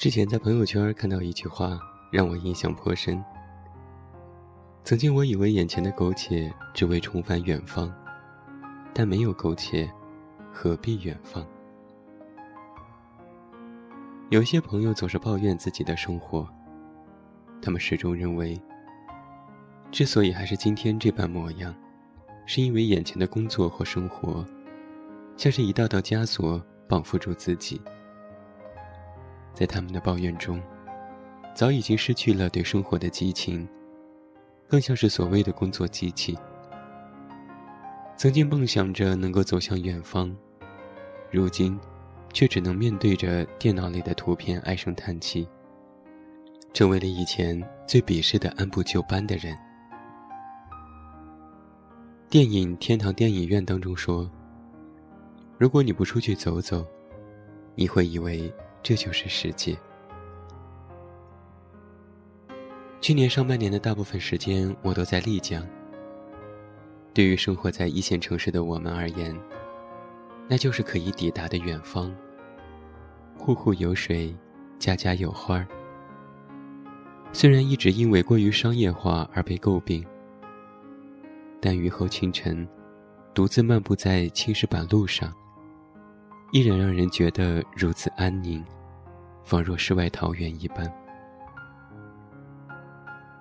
之前在朋友圈看到一句话，让我印象颇深。曾经我以为眼前的苟且只为重返远方，但没有苟且，何必远方？有些朋友总是抱怨自己的生活，他们始终认为，之所以还是今天这般模样，是因为眼前的工作或生活，像是一道道枷锁绑缚住自己。在他们的抱怨中，早已经失去了对生活的激情。更像是所谓的工作机器。曾经梦想着能够走向远方，如今，却只能面对着电脑里的图片唉声叹气，成为了以前最鄙视的按部就班的人。电影《天堂电影院》当中说：“如果你不出去走走，你会以为这就是世界。”去年上半年的大部分时间，我都在丽江。对于生活在一线城市的我们而言，那就是可以抵达的远方。户户有水，家家有花儿。虽然一直因为过于商业化而被诟病，但雨后清晨，独自漫步在青石板路上，依然让人觉得如此安宁，仿若世外桃源一般。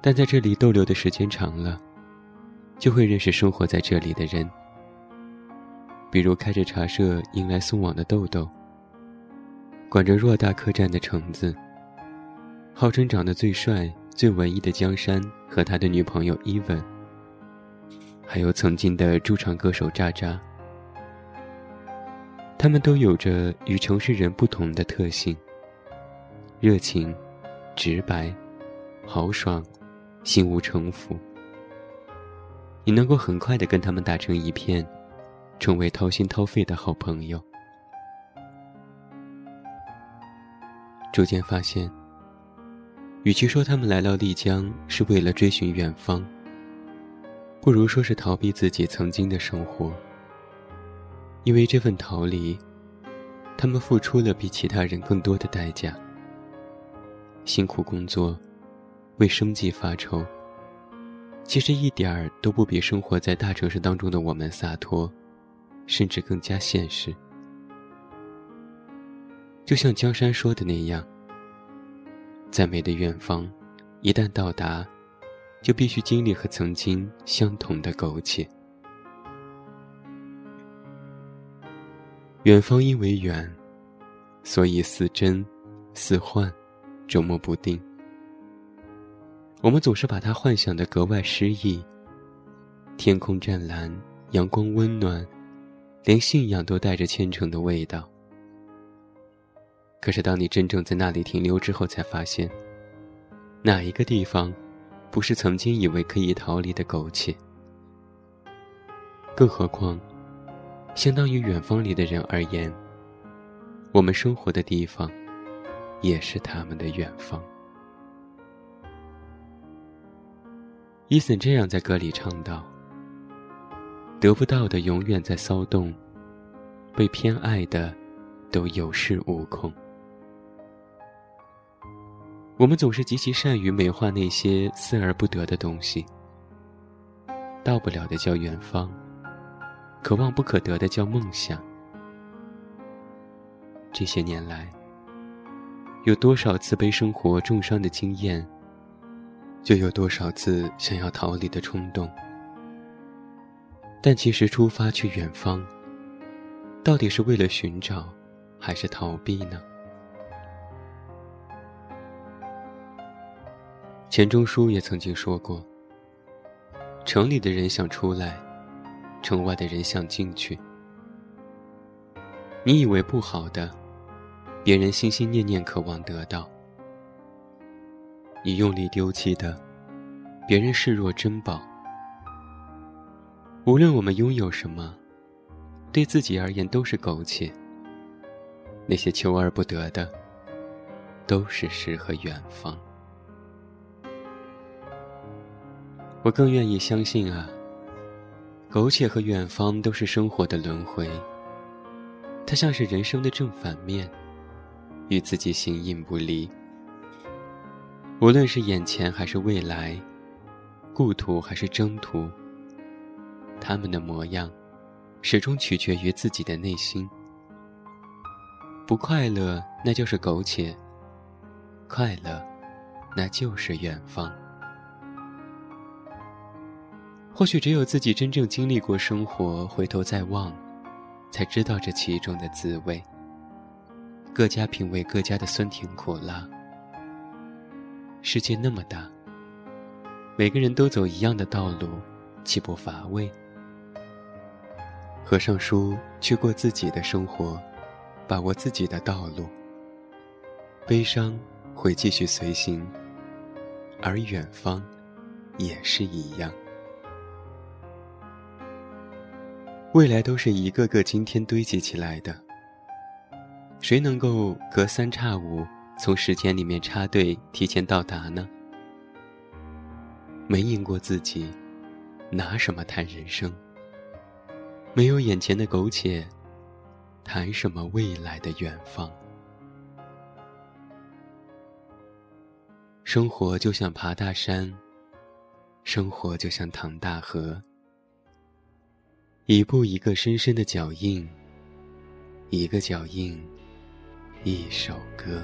但在这里逗留的时间长了，就会认识生活在这里的人，比如开着茶社迎来送往的豆豆，管着偌大客栈的橙子，号称长得最帅、最文艺的江山和他的女朋友伊文，还有曾经的驻唱歌手渣渣，他们都有着与城市人不同的特性：热情、直白、豪爽。心无城府，你能够很快的跟他们打成一片，成为掏心掏肺的好朋友。逐渐发现，与其说他们来到丽江是为了追寻远方，不如说是逃避自己曾经的生活。因为这份逃离，他们付出了比其他人更多的代价，辛苦工作。为生计发愁，其实一点儿都不比生活在大城市当中的我们洒脱，甚至更加现实。就像江山说的那样，再美的远方，一旦到达，就必须经历和曾经相同的苟且。远方因为远，所以似真，似幻，捉摸不定。我们总是把它幻想的格外诗意。天空湛蓝，阳光温暖，连信仰都带着虔诚的味道。可是，当你真正在那里停留之后，才发现，哪一个地方，不是曾经以为可以逃离的苟且？更何况，相当于远方里的人而言，我们生活的地方，也是他们的远方。伊森这样在歌里唱道：“得不到的永远在骚动，被偏爱的都有恃无恐。”我们总是极其善于美化那些思而不得的东西，到不了的叫远方，可望不可得的叫梦想。这些年来，有多少次被生活重伤的经验？就有多少次想要逃离的冲动，但其实出发去远方，到底是为了寻找，还是逃避呢？钱钟书也曾经说过：“城里的人想出来，城外的人想进去。你以为不好的，别人心心念念渴望得到。”你用力丢弃的，别人视若珍宝。无论我们拥有什么，对自己而言都是苟且。那些求而不得的，都是诗和远方。我更愿意相信啊，苟且和远方都是生活的轮回。它像是人生的正反面，与自己形影不离。无论是眼前还是未来，故土还是征途，他们的模样，始终取决于自己的内心。不快乐，那就是苟且；快乐，那就是远方。或许只有自己真正经历过生活，回头再望，才知道这其中的滋味。各家品味各家的酸甜苦辣。世界那么大，每个人都走一样的道路，岂不乏味？合上书，去过自己的生活，把握自己的道路。悲伤会继续随行，而远方，也是一样。未来都是一个个今天堆积起来的。谁能够隔三差五从时间里面插队提前到达呢？没赢过自己，拿什么谈人生？没有眼前的苟且，谈什么未来的远方？生活就像爬大山，生活就像淌大河。一步一个深深的脚印，一个脚印，一首歌。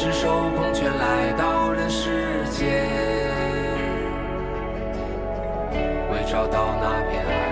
赤手空拳来到人世间，为找到那片爱，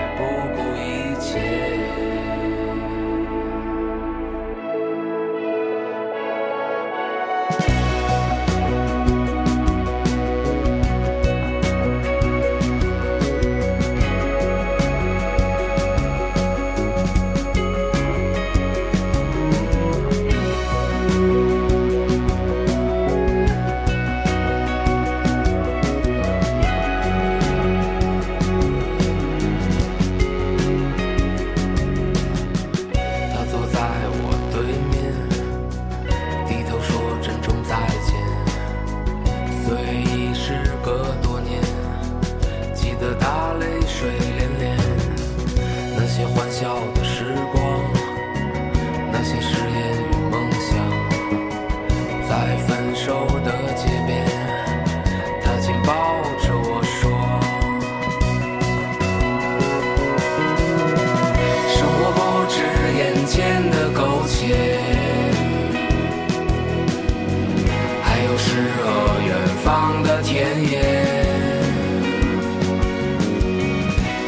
在分手的街边他紧抱着我说生活不止眼前的苟且还有诗和远方的田野。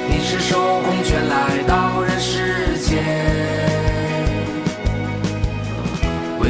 你赤手空拳来到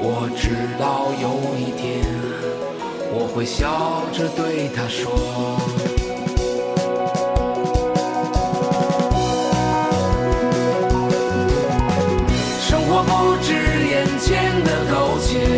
我知道有一天，我会笑着对他说：生活不止眼前的苟且，